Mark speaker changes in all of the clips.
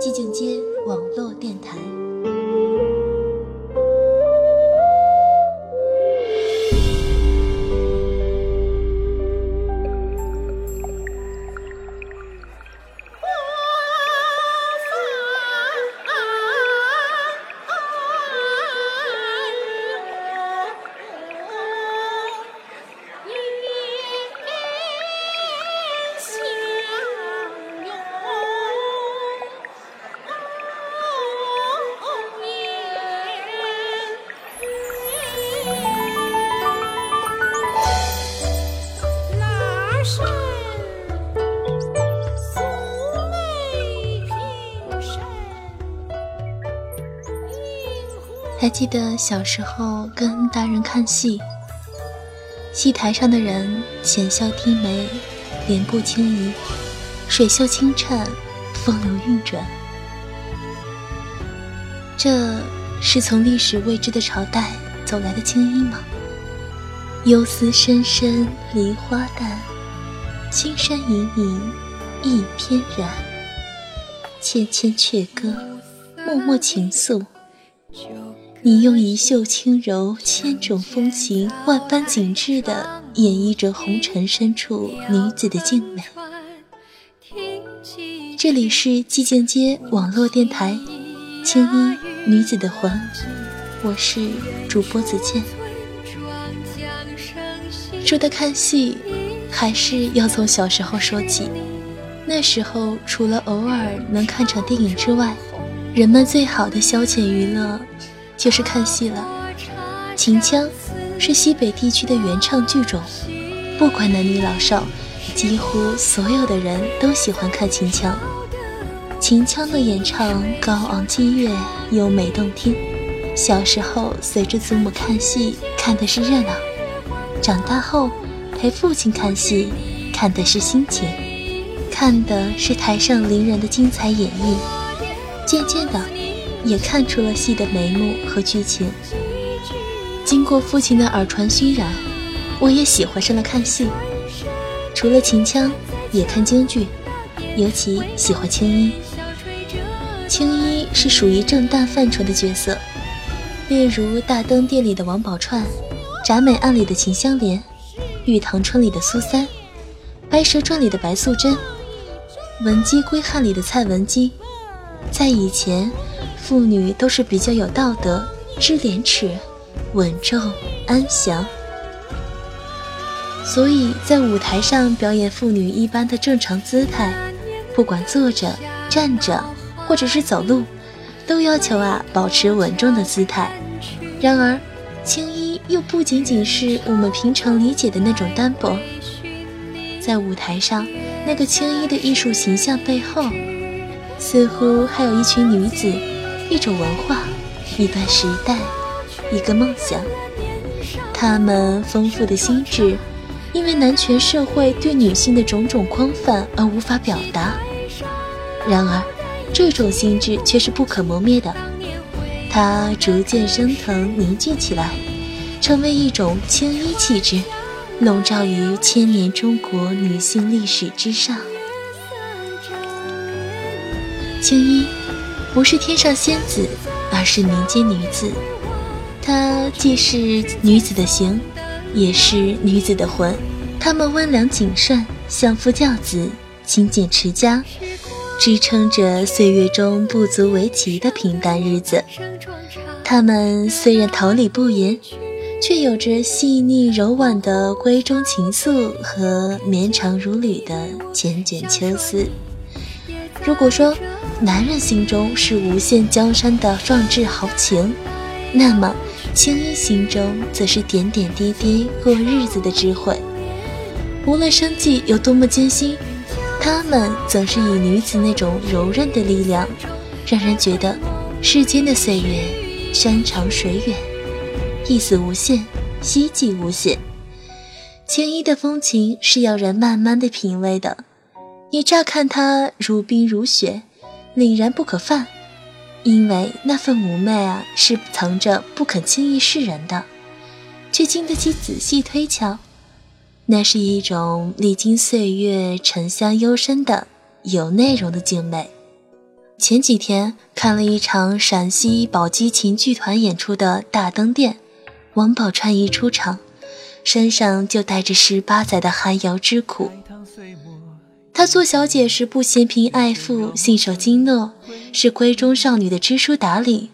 Speaker 1: 寂静街网络电台。还记得小时候跟大人看戏，戏台上的人浅笑低眉，脸部轻移，水袖轻颤，风流韵转。这是从历史未知的朝代走来的青衣吗？幽思深深梨花淡，青山隐隐一翩然。纤纤阙歌，脉脉情愫。你用一袖轻柔，千种风情，万般景致地演绎着红尘深处女子的静美。这里是寂静街网络电台，青衣女子的魂，我是主播子健。说到看戏，还是要从小时候说起。那时候，除了偶尔能看场电影之外，人们最好的消遣娱乐。就是看戏了，秦腔是西北地区的原唱剧种，不管男女老少，几乎所有的人都喜欢看秦腔。秦腔的演唱高昂激越，优美动听。小时候随着祖母看戏，看的是热闹；长大后陪父亲看戏，看的是心情，看的是台上伶人的精彩演绎。渐渐的。也看出了戏的眉目和剧情。经过父亲的耳传熏染，我也喜欢上了看戏。除了秦腔，也看京剧，尤其喜欢青衣。青衣是属于正旦范畴的角色，例如《大灯殿》里的王宝钏，《铡美案》里的秦香莲，《玉堂春》里的苏三，《白蛇传》里的白素贞，《文姬归汉》里的蔡文姬。在以前。妇女都是比较有道德、知廉耻、稳重、安详，所以在舞台上表演妇女一般的正常姿态，不管坐着、站着，或者是走路，都要求啊保持稳重的姿态。然而，青衣又不仅仅是我们平常理解的那种单薄，在舞台上那个青衣的艺术形象背后，似乎还有一群女子。一种文化，一段时代，一个梦想。他们丰富的心智，因为男权社会对女性的种种框范而无法表达。然而，这种心智却是不可磨灭的，它逐渐升腾凝聚起来，成为一种青衣气质，笼罩于千年中国女性历史之上。青衣。不是天上仙子，而是民间女子。她既是女子的形，也是女子的魂。她们温良谨慎，相夫教子，勤俭持家，支撑着岁月中不足为奇的平淡日子。她们虽然桃李不言，却有着细腻柔婉的闺中情愫和绵长如缕的缱绻秋思。如果说，男人心中是无限江山的壮志豪情，那么青衣心中则是点点滴滴过日子的智慧。无论生计有多么艰辛，他们总是以女子那种柔韧的力量，让人觉得世间的岁月山长水远，意思无限，希冀无限。青衣的风情是要人慢慢的品味的，你乍看它如冰如雪。凛然不可犯，因为那份妩媚啊，是藏着不肯轻易示人的，却经得起仔细推敲。那是一种历经岁月、沉香幽深的有内容的静美。前几天看了一场陕西宝鸡琴剧团演出的大灯殿，王宝钏一出场，身上就带着十八载的寒窑之苦。她做小姐时不嫌贫爱富，信守经诺，是闺中少女的知书达理；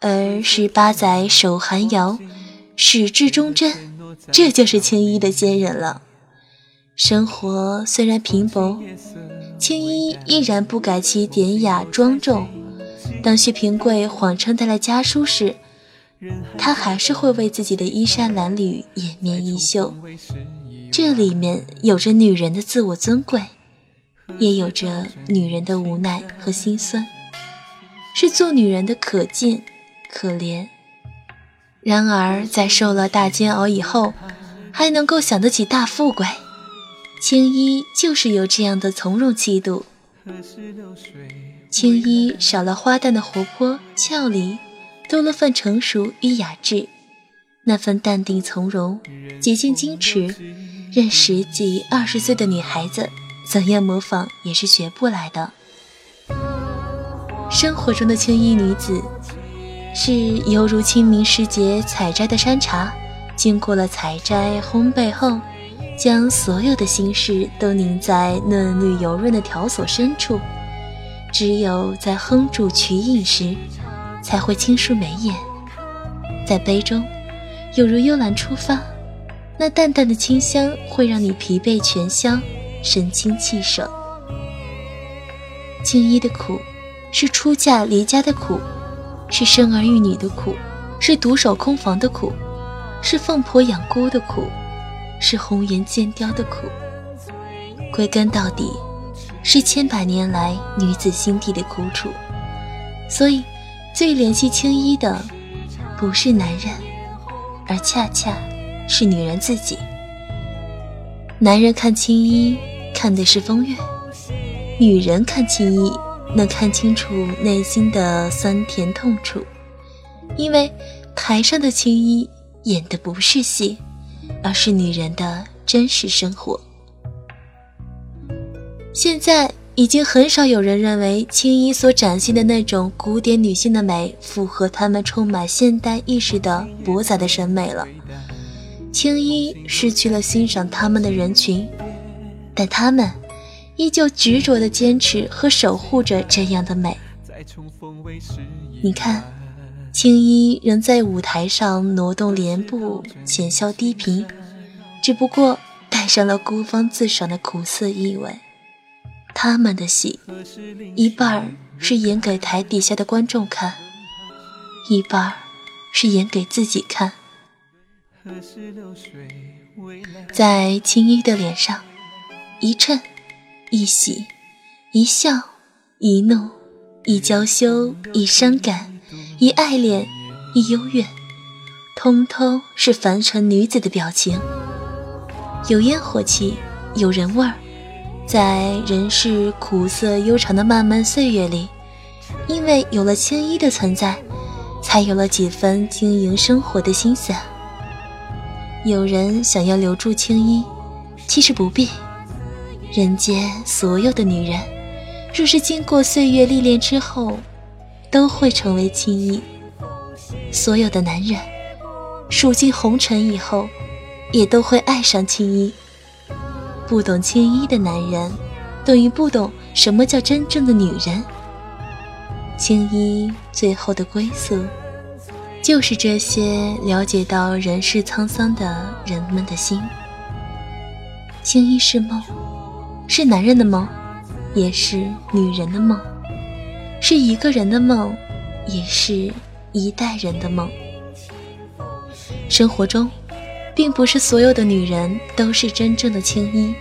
Speaker 1: 而十八载守寒窑，始至忠贞。这就是青衣的坚韧了。生活虽然平薄，青衣依然不改其典雅庄重。当薛平贵谎称带来家书时，他还是会为自己的衣衫褴褛掩面衣袖。这里面有着女人的自我尊贵，也有着女人的无奈和心酸，是做女人的可敬可怜。然而，在受了大煎熬以后，还能够想得起大富贵，青衣就是有这样的从容气度。青衣少了花旦的活泼俏丽，多了份成熟与雅致。那份淡定从容、洁净矜持，任十几二十岁的女孩子怎样模仿也是学不来的。生活中的青衣女子。是犹如清明时节采摘的山茶，经过了采摘烘焙后，将所有的心事都凝在嫩绿油润的条索深处，只有在哼住曲饮时，才会轻舒眉眼。在杯中，有如幽兰初发，那淡淡的清香会让你疲惫全消，神清气爽。青衣的苦，是出嫁离家的苦。是生儿育女的苦，是独守空房的苦，是奉婆养孤的苦，是红颜渐凋的苦。归根到底，是千百年来女子心底的苦楚。所以，最怜惜青衣的，不是男人，而恰恰是女人自己。男人看青衣，看的是风月；女人看青衣。能看清楚内心的酸甜痛楚，因为台上的青衣演的不是戏，而是女人的真实生活。现在已经很少有人认为青衣所展现的那种古典女性的美符合他们充满现代意识的博杂的审美了。青衣失去了欣赏他们的人群，但他们。依旧执着地坚持和守护着这样的美。你看，青衣仍在舞台上挪动帘布，浅笑低频，只不过带上了孤芳自赏的苦涩意味。他们的戏，一半是演给台底下的观众看，一半是演给自己看。在青衣的脸上，一衬。一喜，一笑，一怒，一娇羞，一伤感，一爱恋，一幽怨，通通是凡尘女子的表情。有烟火气，有人味儿，在人世苦涩悠长的漫漫岁月里，因为有了青衣的存在，才有了几分经营生活的心思。有人想要留住青衣，其实不必。人间所有的女人，若是经过岁月历练之后，都会成为青衣；所有的男人，数尽红尘以后，也都会爱上青衣。不懂青衣的男人，等于不懂什么叫真正的女人。青衣最后的归宿，就是这些了解到人世沧桑的人们的心。青衣是梦。是男人的梦，也是女人的梦；是一个人的梦，也是一代人的梦。生活中，并不是所有的女人都是真正的青衣，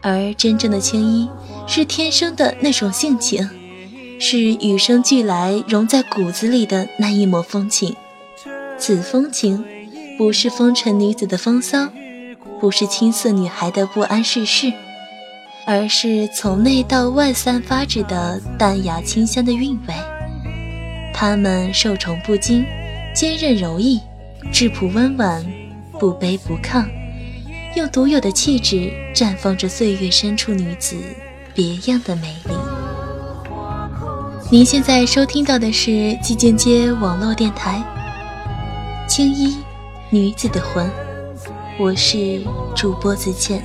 Speaker 1: 而真正的青衣是天生的那种性情，是与生俱来融在骨子里的那一抹风情。此风情，不是风尘女子的风骚，不是青涩女孩的不谙世事。而是从内到外散发着的淡雅清香的韵味。她们受宠不惊，坚韧柔毅，质朴温婉，不卑不亢，用独有的气质绽放着岁月深处女子别样的美丽。您现在收听到的是寂静街网络电台，青衣女子的魂，我是主播子倩。